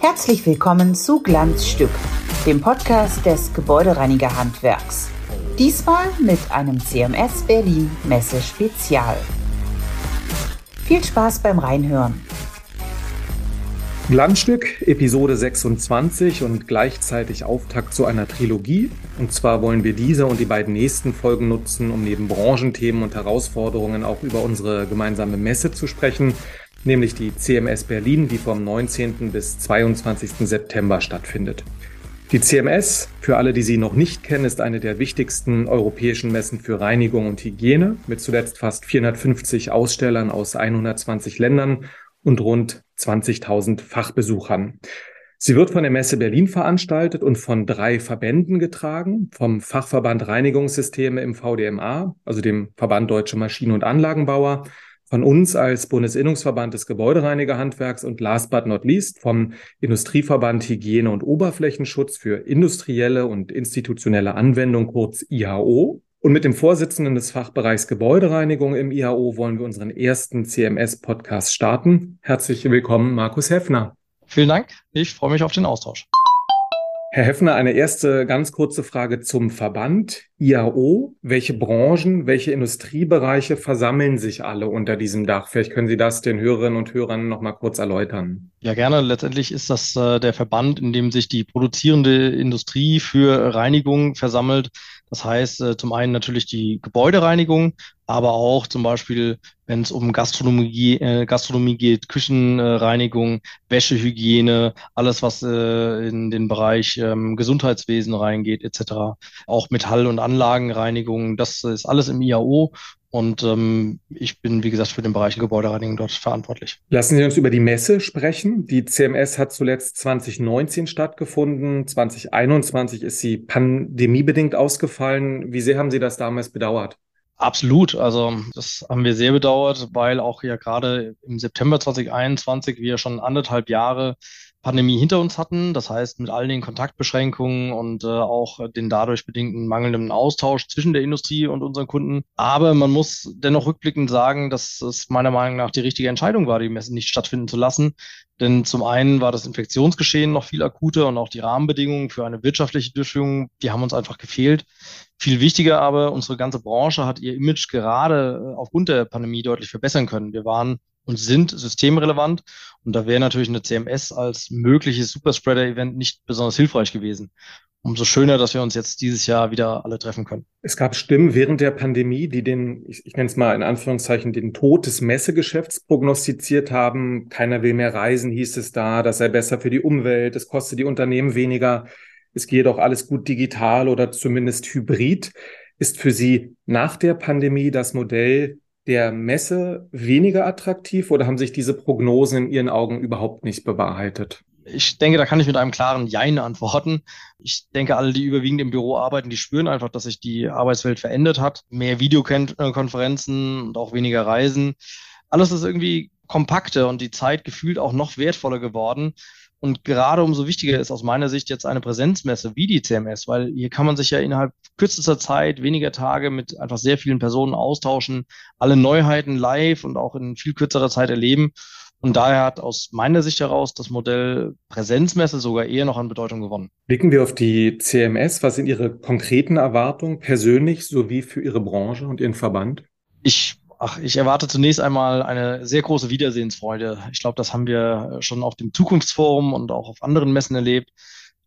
Herzlich willkommen zu Glanzstück, dem Podcast des Gebäudereinigerhandwerks. Diesmal mit einem CMS Berlin Messe Spezial. Viel Spaß beim Reinhören. Glanzstück, Episode 26 und gleichzeitig Auftakt zu einer Trilogie. Und zwar wollen wir diese und die beiden nächsten Folgen nutzen, um neben Branchenthemen und Herausforderungen auch über unsere gemeinsame Messe zu sprechen, nämlich die CMS Berlin, die vom 19. bis 22. September stattfindet. Die CMS, für alle, die sie noch nicht kennen, ist eine der wichtigsten europäischen Messen für Reinigung und Hygiene mit zuletzt fast 450 Ausstellern aus 120 Ländern und rund 20.000 Fachbesuchern. Sie wird von der Messe Berlin veranstaltet und von drei Verbänden getragen, vom Fachverband Reinigungssysteme im VDMA, also dem Verband Deutsche Maschinen- und Anlagenbauer, von uns als Bundesinnungsverband des Gebäudereinigerhandwerks und last but not least vom Industrieverband Hygiene und Oberflächenschutz für industrielle und institutionelle Anwendung, kurz IHO. Und mit dem Vorsitzenden des Fachbereichs Gebäudereinigung im IHO wollen wir unseren ersten CMS-Podcast starten. Herzlich willkommen, Markus Heffner. Vielen Dank. Ich freue mich auf den Austausch. Herr Heffner, eine erste ganz kurze Frage zum Verband IAO. Welche Branchen, welche Industriebereiche versammeln sich alle unter diesem Dach? Vielleicht können Sie das den Hörerinnen und Hörern noch mal kurz erläutern. Ja, gerne. Letztendlich ist das äh, der Verband, in dem sich die produzierende Industrie für Reinigung versammelt. Das heißt, äh, zum einen natürlich die Gebäudereinigung, aber auch zum Beispiel, wenn es um Gastronomie, äh, Gastronomie geht, Küchenreinigung, Wäschehygiene, alles, was äh, in den Bereich ähm, Gesundheitswesen reingeht, etc. Auch Metall- und Anlagenreinigung, das ist alles im IAO. Und ähm, ich bin, wie gesagt, für den Bereich Gebäudereinigung dort verantwortlich. Lassen Sie uns über die Messe sprechen. Die CMS hat zuletzt 2019 stattgefunden. 2021 ist sie pandemiebedingt ausgefallen. Wie sehr haben Sie das damals bedauert? Absolut. Also das haben wir sehr bedauert, weil auch ja gerade im September 2021 wir schon anderthalb Jahre Pandemie hinter uns hatten. Das heißt, mit all den Kontaktbeschränkungen und äh, auch den dadurch bedingten mangelnden Austausch zwischen der Industrie und unseren Kunden. Aber man muss dennoch rückblickend sagen, dass es meiner Meinung nach die richtige Entscheidung war, die Messe nicht stattfinden zu lassen. Denn zum einen war das Infektionsgeschehen noch viel akuter und auch die Rahmenbedingungen für eine wirtschaftliche Durchführung, die haben uns einfach gefehlt. Viel wichtiger aber, unsere ganze Branche hat ihr Image gerade äh, aufgrund der Pandemie deutlich verbessern können. Wir waren und sind systemrelevant. Und da wäre natürlich eine CMS als mögliches Superspreader-Event nicht besonders hilfreich gewesen. Umso schöner, dass wir uns jetzt dieses Jahr wieder alle treffen können. Es gab Stimmen während der Pandemie, die den, ich, ich nenne es mal in Anführungszeichen, den Tod des Messegeschäfts prognostiziert haben. Keiner will mehr reisen, hieß es da. Das sei besser für die Umwelt. Es kostet die Unternehmen weniger. Es gehe doch alles gut digital oder zumindest hybrid. Ist für Sie nach der Pandemie das Modell der Messe weniger attraktiv oder haben sich diese Prognosen in Ihren Augen überhaupt nicht bewahrheitet? Ich denke, da kann ich mit einem klaren Jein antworten. Ich denke, alle, die überwiegend im Büro arbeiten, die spüren einfach, dass sich die Arbeitswelt verändert hat. Mehr Videokonferenzen und auch weniger Reisen. Alles ist irgendwie kompakter und die Zeit gefühlt auch noch wertvoller geworden. Und gerade umso wichtiger ist aus meiner Sicht jetzt eine Präsenzmesse wie die CMS, weil hier kann man sich ja innerhalb kürzester Zeit, weniger Tage mit einfach sehr vielen Personen austauschen, alle Neuheiten live und auch in viel kürzerer Zeit erleben. Und daher hat aus meiner Sicht heraus das Modell Präsenzmesse sogar eher noch an Bedeutung gewonnen. Blicken wir auf die CMS. Was sind Ihre konkreten Erwartungen persönlich sowie für Ihre Branche und Ihren Verband? Ich Ach, ich erwarte zunächst einmal eine sehr große Wiedersehensfreude. Ich glaube, das haben wir schon auf dem Zukunftsforum und auch auf anderen Messen erlebt.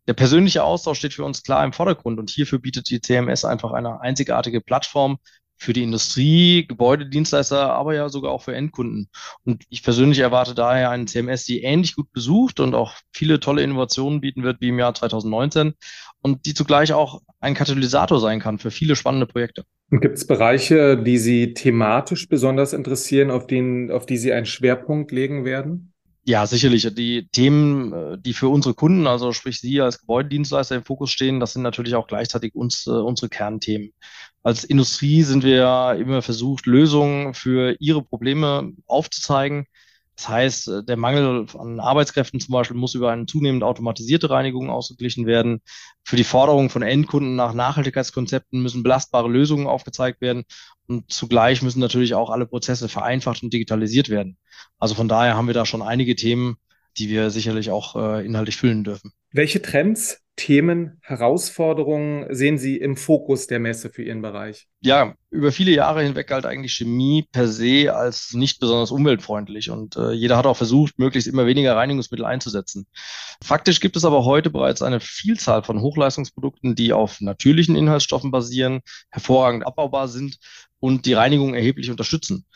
Der persönliche Austausch steht für uns klar im Vordergrund und hierfür bietet die CMS einfach eine einzigartige Plattform für die Industrie, Gebäudedienstleister, aber ja sogar auch für Endkunden. Und ich persönlich erwarte daher einen CMS, die ähnlich gut besucht und auch viele tolle Innovationen bieten wird wie im Jahr 2019 und die zugleich auch ein Katalysator sein kann für viele spannende Projekte. Gibt es Bereiche, die Sie thematisch besonders interessieren, auf, den, auf die Sie einen Schwerpunkt legen werden? Ja, sicherlich. Die Themen, äh, die für unsere Kunden, also sprich Sie als Gebäudedienstleister im Fokus stehen, das sind natürlich auch gleichzeitig uns, äh, unsere Kernthemen. Als Industrie sind wir immer versucht, Lösungen für Ihre Probleme aufzuzeigen. Das heißt, äh, der Mangel an Arbeitskräften zum Beispiel muss über eine zunehmend automatisierte Reinigung ausgeglichen werden. Für die Forderung von Endkunden nach Nachhaltigkeitskonzepten müssen belastbare Lösungen aufgezeigt werden. Und zugleich müssen natürlich auch alle Prozesse vereinfacht und digitalisiert werden. Also von daher haben wir da schon einige Themen, die wir sicherlich auch äh, inhaltlich füllen dürfen. Welche Trends, Themen, Herausforderungen sehen Sie im Fokus der Messe für Ihren Bereich? Ja, über viele Jahre hinweg galt eigentlich Chemie per se als nicht besonders umweltfreundlich und äh, jeder hat auch versucht, möglichst immer weniger Reinigungsmittel einzusetzen. Faktisch gibt es aber heute bereits eine Vielzahl von Hochleistungsprodukten, die auf natürlichen Inhaltsstoffen basieren, hervorragend abbaubar sind und die Reinigung erheblich unterstützen.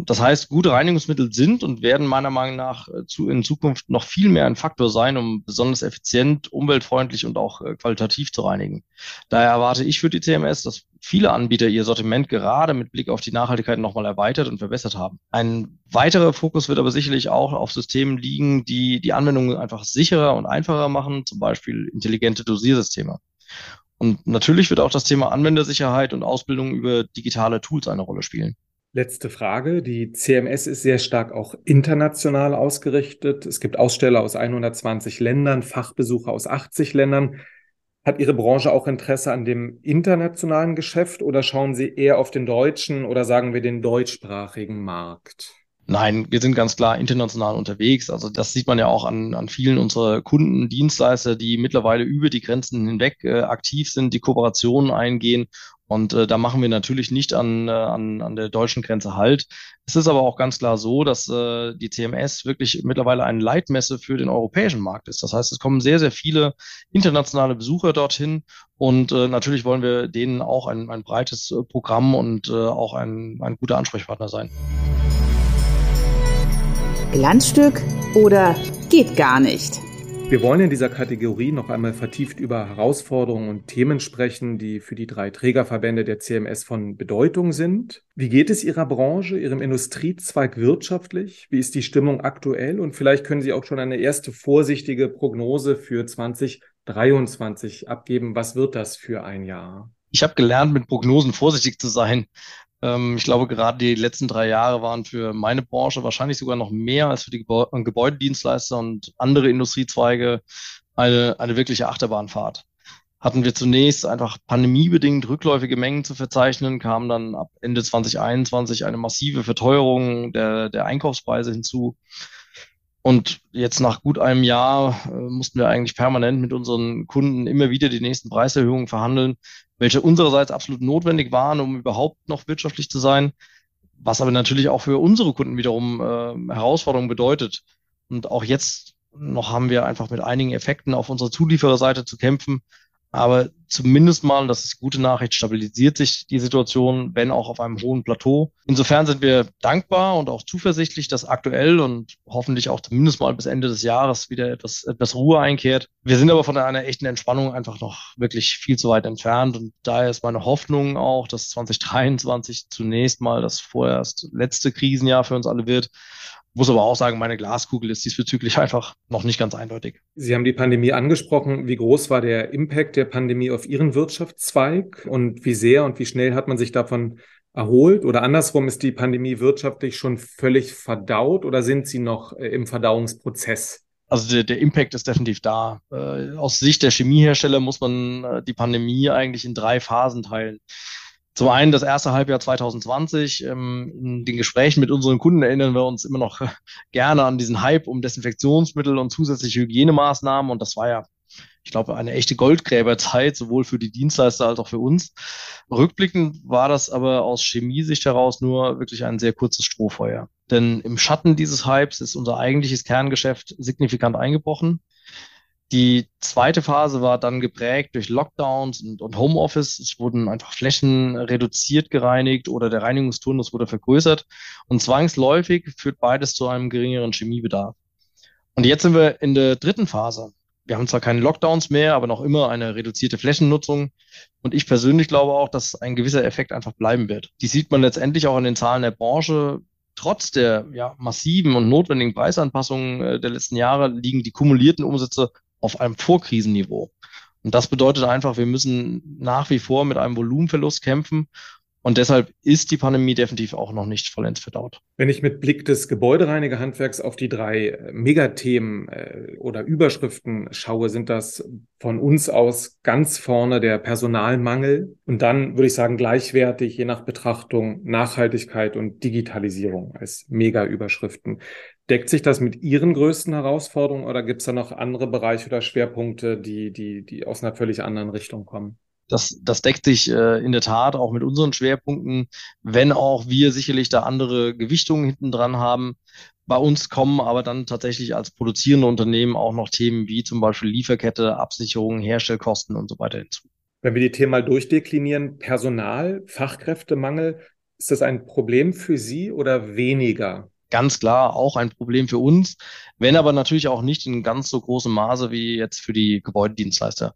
Das heißt, gute Reinigungsmittel sind und werden meiner Meinung nach äh, in Zukunft noch viel mehr ein Faktor sein, um besonders effizient, umweltfreundlich und auch äh, qualitativ zu reinigen. Daher erwarte ich für die CMS, dass viele Anbieter ihr Sortiment gerade mit Blick auf die Nachhaltigkeit nochmal erweitert und verbessert haben. Ein weiterer Fokus wird aber sicherlich auch auf Systemen liegen, die die Anwendung einfach sicherer und einfacher machen, zum Beispiel intelligente Dosiersysteme. Und natürlich wird auch das Thema Anwendersicherheit und Ausbildung über digitale Tools eine Rolle spielen. Letzte Frage. Die CMS ist sehr stark auch international ausgerichtet. Es gibt Aussteller aus 120 Ländern, Fachbesucher aus 80 Ländern. Hat Ihre Branche auch Interesse an dem internationalen Geschäft oder schauen Sie eher auf den deutschen oder sagen wir den deutschsprachigen Markt? Nein, wir sind ganz klar international unterwegs. Also das sieht man ja auch an, an vielen unserer Kunden, Dienstleister, die mittlerweile über die Grenzen hinweg äh, aktiv sind, die Kooperationen eingehen und äh, da machen wir natürlich nicht an, äh, an, an der deutschen Grenze halt. Es ist aber auch ganz klar so, dass äh, die CMS wirklich mittlerweile eine Leitmesse für den europäischen Markt ist. Das heißt, es kommen sehr, sehr viele internationale Besucher dorthin und äh, natürlich wollen wir denen auch ein, ein breites äh, Programm und äh, auch ein, ein guter Ansprechpartner sein. Glanzstück oder geht gar nicht? Wir wollen in dieser Kategorie noch einmal vertieft über Herausforderungen und Themen sprechen, die für die drei Trägerverbände der CMS von Bedeutung sind. Wie geht es Ihrer Branche, Ihrem Industriezweig wirtschaftlich? Wie ist die Stimmung aktuell? Und vielleicht können Sie auch schon eine erste vorsichtige Prognose für 2023 abgeben. Was wird das für ein Jahr? Ich habe gelernt, mit Prognosen vorsichtig zu sein. Ähm, ich glaube, gerade die letzten drei Jahre waren für meine Branche wahrscheinlich sogar noch mehr als für die Gebäudedienstleister und andere Industriezweige eine, eine wirkliche Achterbahnfahrt. Hatten wir zunächst einfach pandemiebedingt rückläufige Mengen zu verzeichnen, kam dann ab Ende 2021 eine massive Verteuerung der, der Einkaufspreise hinzu. Und jetzt nach gut einem Jahr äh, mussten wir eigentlich permanent mit unseren Kunden immer wieder die nächsten Preiserhöhungen verhandeln, welche unsererseits absolut notwendig waren, um überhaupt noch wirtschaftlich zu sein, was aber natürlich auch für unsere Kunden wiederum äh, Herausforderungen bedeutet. Und auch jetzt noch haben wir einfach mit einigen Effekten auf unserer Zuliefererseite zu kämpfen, aber zumindest mal, das ist gute Nachricht, stabilisiert sich die Situation, wenn auch auf einem hohen Plateau. Insofern sind wir dankbar und auch zuversichtlich, dass aktuell und hoffentlich auch zumindest mal bis Ende des Jahres wieder etwas, etwas Ruhe einkehrt. Wir sind aber von einer echten Entspannung einfach noch wirklich viel zu weit entfernt. Und daher ist meine Hoffnung auch, dass 2023 zunächst mal das vorerst letzte Krisenjahr für uns alle wird muss aber auch sagen, meine Glaskugel ist diesbezüglich einfach noch nicht ganz eindeutig. Sie haben die Pandemie angesprochen. Wie groß war der Impact der Pandemie auf Ihren Wirtschaftszweig und wie sehr und wie schnell hat man sich davon erholt? Oder andersrum, ist die Pandemie wirtschaftlich schon völlig verdaut oder sind Sie noch äh, im Verdauungsprozess? Also der, der Impact ist definitiv da. Äh, aus Sicht der Chemiehersteller muss man äh, die Pandemie eigentlich in drei Phasen teilen. Zum einen das erste Halbjahr 2020. Ähm, in den Gesprächen mit unseren Kunden erinnern wir uns immer noch gerne an diesen Hype um Desinfektionsmittel und zusätzliche Hygienemaßnahmen. Und das war ja, ich glaube, eine echte Goldgräberzeit, sowohl für die Dienstleister als auch für uns. Rückblickend war das aber aus Chemiesicht heraus nur wirklich ein sehr kurzes Strohfeuer. Denn im Schatten dieses Hypes ist unser eigentliches Kerngeschäft signifikant eingebrochen. Die zweite Phase war dann geprägt durch Lockdowns und, und Homeoffice. Es wurden einfach Flächen reduziert gereinigt oder der Reinigungsturnus wurde vergrößert. Und zwangsläufig führt beides zu einem geringeren Chemiebedarf. Und jetzt sind wir in der dritten Phase. Wir haben zwar keine Lockdowns mehr, aber noch immer eine reduzierte Flächennutzung. Und ich persönlich glaube auch, dass ein gewisser Effekt einfach bleiben wird. Die sieht man letztendlich auch in den Zahlen der Branche. Trotz der ja, massiven und notwendigen Preisanpassungen äh, der letzten Jahre liegen die kumulierten Umsätze auf einem Vorkrisenniveau. Und das bedeutet einfach, wir müssen nach wie vor mit einem Volumenverlust kämpfen. Und deshalb ist die Pandemie definitiv auch noch nicht vollends verdaut. Wenn ich mit Blick des Gebäudereinigerhandwerks auf die drei äh, Megathemen äh, oder Überschriften schaue, sind das von uns aus ganz vorne der Personalmangel und dann würde ich sagen gleichwertig je nach Betrachtung Nachhaltigkeit und Digitalisierung als Mega-Überschriften. Deckt sich das mit Ihren größten Herausforderungen oder gibt es da noch andere Bereiche oder Schwerpunkte, die, die, die aus einer völlig anderen Richtung kommen? Das, das deckt sich äh, in der Tat auch mit unseren Schwerpunkten, wenn auch wir sicherlich da andere Gewichtungen hinten dran haben. Bei uns kommen aber dann tatsächlich als produzierende Unternehmen auch noch Themen wie zum Beispiel Lieferkette, Absicherung, Herstellkosten und so weiter hinzu. Wenn wir die Themen mal durchdeklinieren, Personal, Fachkräftemangel, ist das ein Problem für Sie oder weniger? Ganz klar auch ein Problem für uns, wenn aber natürlich auch nicht in ganz so großem Maße wie jetzt für die Gebäudedienstleister.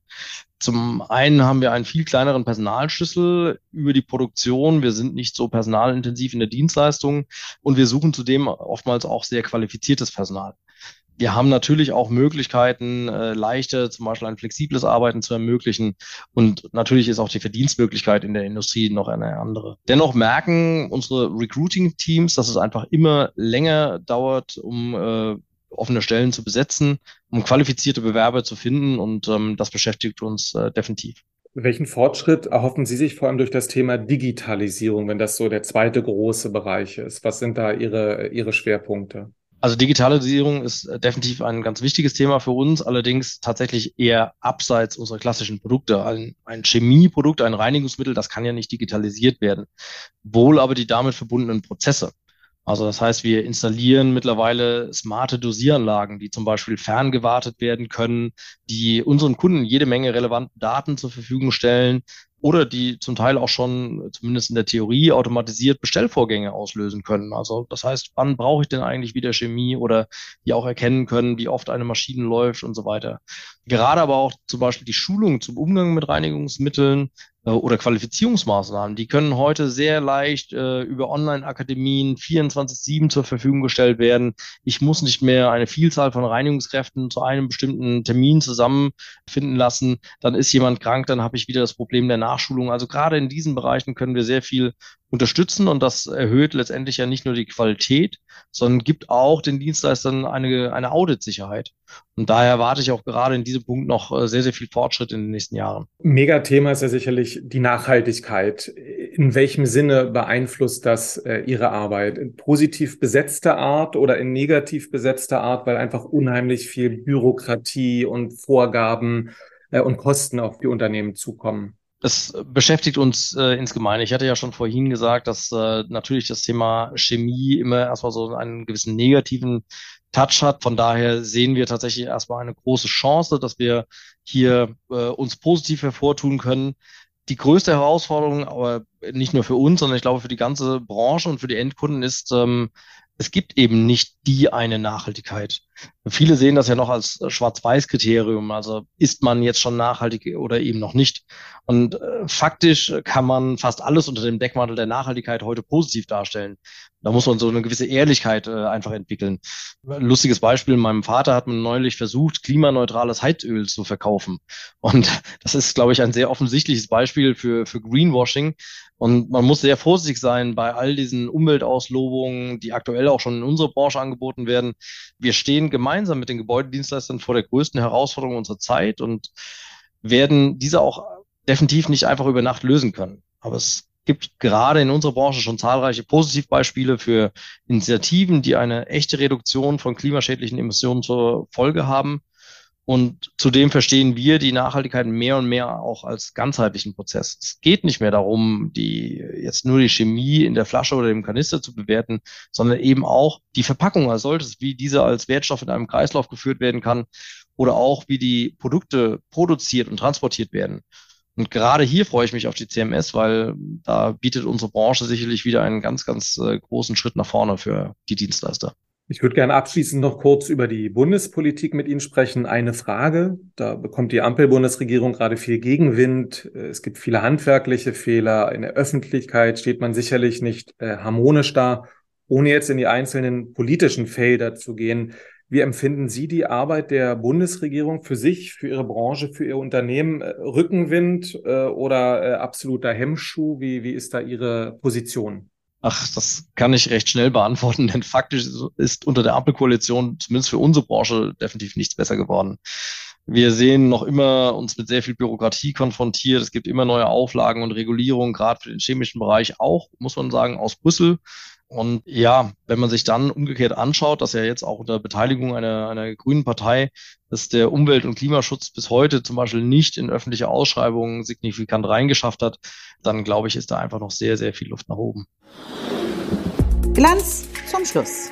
Zum einen haben wir einen viel kleineren Personalschlüssel über die Produktion. Wir sind nicht so personalintensiv in der Dienstleistung und wir suchen zudem oftmals auch sehr qualifiziertes Personal. Wir haben natürlich auch Möglichkeiten, äh, leichter zum Beispiel ein flexibles Arbeiten zu ermöglichen. Und natürlich ist auch die Verdienstmöglichkeit in der Industrie noch eine andere. Dennoch merken unsere Recruiting-Teams, dass es einfach immer länger dauert, um äh, offene Stellen zu besetzen, um qualifizierte Bewerber zu finden. Und ähm, das beschäftigt uns äh, definitiv. Welchen Fortschritt erhoffen Sie sich vor allem durch das Thema Digitalisierung, wenn das so der zweite große Bereich ist? Was sind da Ihre, Ihre Schwerpunkte? Also Digitalisierung ist äh, definitiv ein ganz wichtiges Thema für uns, allerdings tatsächlich eher abseits unserer klassischen Produkte. Ein, ein Chemieprodukt, ein Reinigungsmittel, das kann ja nicht digitalisiert werden. Wohl aber die damit verbundenen Prozesse. Also das heißt, wir installieren mittlerweile smarte Dosieranlagen, die zum Beispiel ferngewartet werden können, die unseren Kunden jede Menge relevante Daten zur Verfügung stellen, oder die zum Teil auch schon, zumindest in der Theorie, automatisiert Bestellvorgänge auslösen können. Also das heißt, wann brauche ich denn eigentlich wieder Chemie oder die auch erkennen können, wie oft eine Maschine läuft und so weiter. Gerade aber auch zum Beispiel die Schulung zum Umgang mit Reinigungsmitteln äh, oder Qualifizierungsmaßnahmen, die können heute sehr leicht äh, über Online-Akademien 24-7 zur Verfügung gestellt werden. Ich muss nicht mehr eine Vielzahl von Reinigungskräften zu einem bestimmten Termin zusammenfinden lassen. Dann ist jemand krank, dann habe ich wieder das Problem der Nachschulung. Also gerade in diesen Bereichen können wir sehr viel unterstützen und das erhöht letztendlich ja nicht nur die Qualität, sondern gibt auch den Dienstleistern eine, eine Audit-Sicherheit. Und daher erwarte ich auch gerade in diesem Punkt noch äh, sehr, sehr viel Fortschritt in den nächsten Jahren. Megathema ist ja sicherlich die Nachhaltigkeit. In welchem Sinne beeinflusst das äh, Ihre Arbeit? In positiv besetzter Art oder in negativ besetzter Art, weil einfach unheimlich viel Bürokratie und Vorgaben äh, und Kosten auf die Unternehmen zukommen? Das beschäftigt uns äh, insgemein. Ich hatte ja schon vorhin gesagt, dass äh, natürlich das Thema Chemie immer erstmal so einen gewissen negativen Touch hat. Von daher sehen wir tatsächlich erstmal eine große Chance, dass wir hier äh, uns positiv hervortun können. Die größte Herausforderung, aber nicht nur für uns, sondern ich glaube für die ganze Branche und für die Endkunden ist, ähm, es gibt eben nicht die eine Nachhaltigkeit. Viele sehen das ja noch als Schwarz-Weiß-Kriterium. Also ist man jetzt schon nachhaltig oder eben noch nicht. Und äh, faktisch kann man fast alles unter dem Deckmantel der Nachhaltigkeit heute positiv darstellen. Da muss man so eine gewisse Ehrlichkeit äh, einfach entwickeln. Lustiges Beispiel, meinem Vater hat man neulich versucht, klimaneutrales Heizöl zu verkaufen. Und das ist, glaube ich, ein sehr offensichtliches Beispiel für, für Greenwashing. Und man muss sehr vorsichtig sein bei all diesen Umweltauslobungen, die aktuell auch schon in unserer Branche angeboten werden. Wir stehen gemeinsam mit den Gebäudedienstleistern vor der größten Herausforderung unserer Zeit und werden diese auch definitiv nicht einfach über Nacht lösen können. Aber es gibt gerade in unserer Branche schon zahlreiche Positivbeispiele für Initiativen, die eine echte Reduktion von klimaschädlichen Emissionen zur Folge haben. Und zudem verstehen wir die Nachhaltigkeit mehr und mehr auch als ganzheitlichen Prozess. Es geht nicht mehr darum, die jetzt nur die Chemie in der Flasche oder im Kanister zu bewerten, sondern eben auch die Verpackung als solches, wie diese als Wertstoff in einem Kreislauf geführt werden kann oder auch wie die Produkte produziert und transportiert werden. Und gerade hier freue ich mich auf die CMS, weil da bietet unsere Branche sicherlich wieder einen ganz, ganz äh, großen Schritt nach vorne für die Dienstleister. Ich würde gerne abschließend noch kurz über die Bundespolitik mit Ihnen sprechen. Eine Frage. Da bekommt die Ampel-Bundesregierung gerade viel Gegenwind. Es gibt viele handwerkliche Fehler. In der Öffentlichkeit steht man sicherlich nicht äh, harmonisch da. Ohne jetzt in die einzelnen politischen Felder zu gehen, Wie empfinden Sie die Arbeit der Bundesregierung für sich, für Ihre Branche, für Ihr Unternehmen? Äh, Rückenwind äh, oder absoluter Hemmschuh? Wie, wie ist da Ihre Position? Ach, das kann ich recht schnell beantworten, denn faktisch ist unter der Ampelkoalition zumindest für unsere Branche definitiv nichts besser geworden. Wir sehen noch immer uns mit sehr viel Bürokratie konfrontiert. Es gibt immer neue Auflagen und Regulierungen, gerade für den chemischen Bereich auch, muss man sagen, aus Brüssel. Und ja, wenn man sich dann umgekehrt anschaut, dass ja jetzt auch unter Beteiligung einer, einer grünen Partei, dass der Umwelt- und Klimaschutz bis heute zum Beispiel nicht in öffentliche Ausschreibungen signifikant reingeschafft hat, dann glaube ich, ist da einfach noch sehr, sehr viel Luft nach oben. Glanz zum Schluss.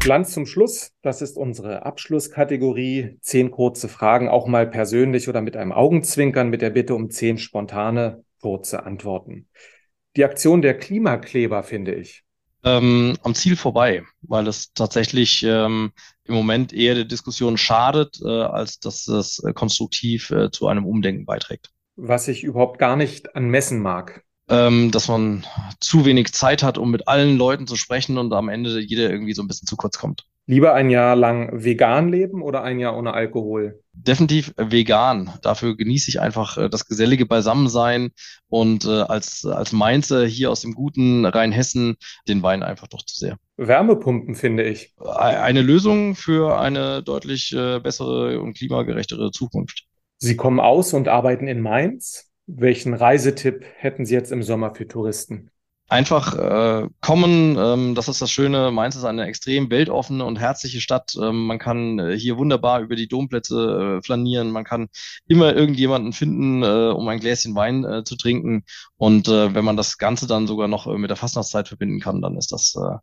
Glanz zum Schluss, das ist unsere Abschlusskategorie. Zehn kurze Fragen, auch mal persönlich oder mit einem Augenzwinkern, mit der Bitte um zehn spontane kurze Antworten. Die Aktion der Klimakleber, finde ich. Ähm, am Ziel vorbei, weil es tatsächlich ähm, im Moment eher der Diskussion schadet, äh, als dass es äh, konstruktiv äh, zu einem Umdenken beiträgt. Was ich überhaupt gar nicht anmessen mag. Ähm, dass man zu wenig Zeit hat, um mit allen Leuten zu sprechen und am Ende jeder irgendwie so ein bisschen zu kurz kommt. Lieber ein Jahr lang vegan leben oder ein Jahr ohne Alkohol? Definitiv vegan. Dafür genieße ich einfach äh, das gesellige Beisammensein und äh, als, als Mainzer hier aus dem guten Rheinhessen den Wein einfach doch zu sehr. Wärmepumpen, finde ich. Eine Lösung für eine deutlich äh, bessere und klimagerechtere Zukunft. Sie kommen aus und arbeiten in Mainz. Welchen Reisetipp hätten Sie jetzt im Sommer für Touristen? Einfach äh, kommen. Ähm, das ist das Schöne. Mainz ist eine extrem weltoffene und herzliche Stadt. Ähm, man kann äh, hier wunderbar über die Domplätze äh, flanieren. Man kann immer irgendjemanden finden, äh, um ein Gläschen Wein äh, zu trinken. Und äh, wenn man das Ganze dann sogar noch äh, mit der Fastnachtszeit verbinden kann, dann ist das, äh,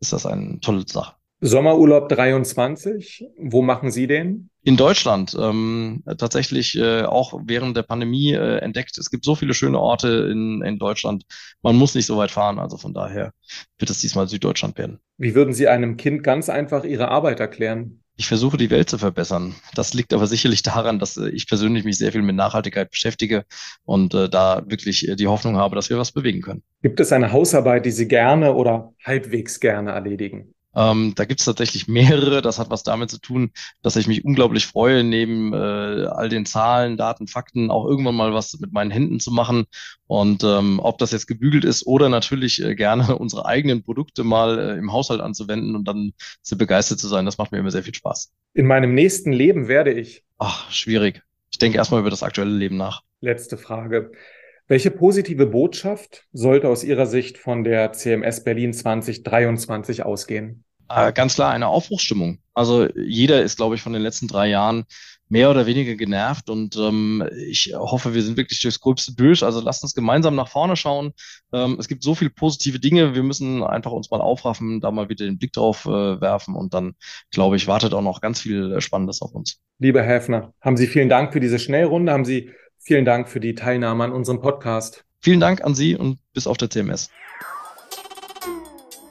ist das eine tolle Sache. Sommerurlaub 23, wo machen Sie den? In Deutschland ähm, tatsächlich äh, auch während der Pandemie äh, entdeckt. Es gibt so viele schöne Orte in, in Deutschland. Man muss nicht so weit fahren. Also von daher wird es diesmal Süddeutschland werden. Wie würden Sie einem Kind ganz einfach Ihre Arbeit erklären? Ich versuche die Welt zu verbessern. Das liegt aber sicherlich daran, dass äh, ich persönlich mich sehr viel mit Nachhaltigkeit beschäftige und äh, da wirklich äh, die Hoffnung habe, dass wir was bewegen können. Gibt es eine Hausarbeit, die Sie gerne oder halbwegs gerne erledigen? Ähm, da gibt es tatsächlich mehrere. Das hat was damit zu tun, dass ich mich unglaublich freue, neben äh, all den Zahlen, Daten, Fakten auch irgendwann mal was mit meinen Händen zu machen. Und ähm, ob das jetzt gebügelt ist oder natürlich äh, gerne unsere eigenen Produkte mal äh, im Haushalt anzuwenden und dann sehr begeistert zu sein, das macht mir immer sehr viel Spaß. In meinem nächsten Leben werde ich. Ach, schwierig. Ich denke erstmal über das aktuelle Leben nach. Letzte Frage. Welche positive Botschaft sollte aus Ihrer Sicht von der CMS Berlin 2023 ausgehen? Äh, ganz klar eine Aufbruchsstimmung. Also jeder ist, glaube ich, von den letzten drei Jahren mehr oder weniger genervt und ähm, ich hoffe, wir sind wirklich durchs Gröbste durch. Also lasst uns gemeinsam nach vorne schauen. Ähm, es gibt so viele positive Dinge. Wir müssen einfach uns mal aufraffen, da mal wieder den Blick drauf äh, werfen und dann, glaube ich, wartet auch noch ganz viel Spannendes auf uns. Lieber Häfner, haben Sie vielen Dank für diese Schnellrunde. Haben Sie vielen Dank für die Teilnahme an unserem Podcast. Vielen Dank an Sie und bis auf der CMS.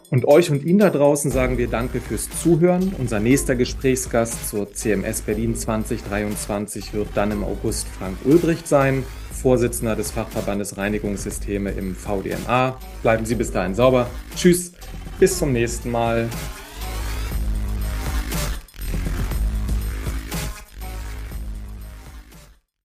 Und euch und Ihnen da draußen sagen wir Danke fürs Zuhören. Unser nächster Gesprächsgast zur CMS Berlin 2023 wird dann im August Frank Ulbricht sein, Vorsitzender des Fachverbandes Reinigungssysteme im VDMA. Bleiben Sie bis dahin sauber. Tschüss, bis zum nächsten Mal.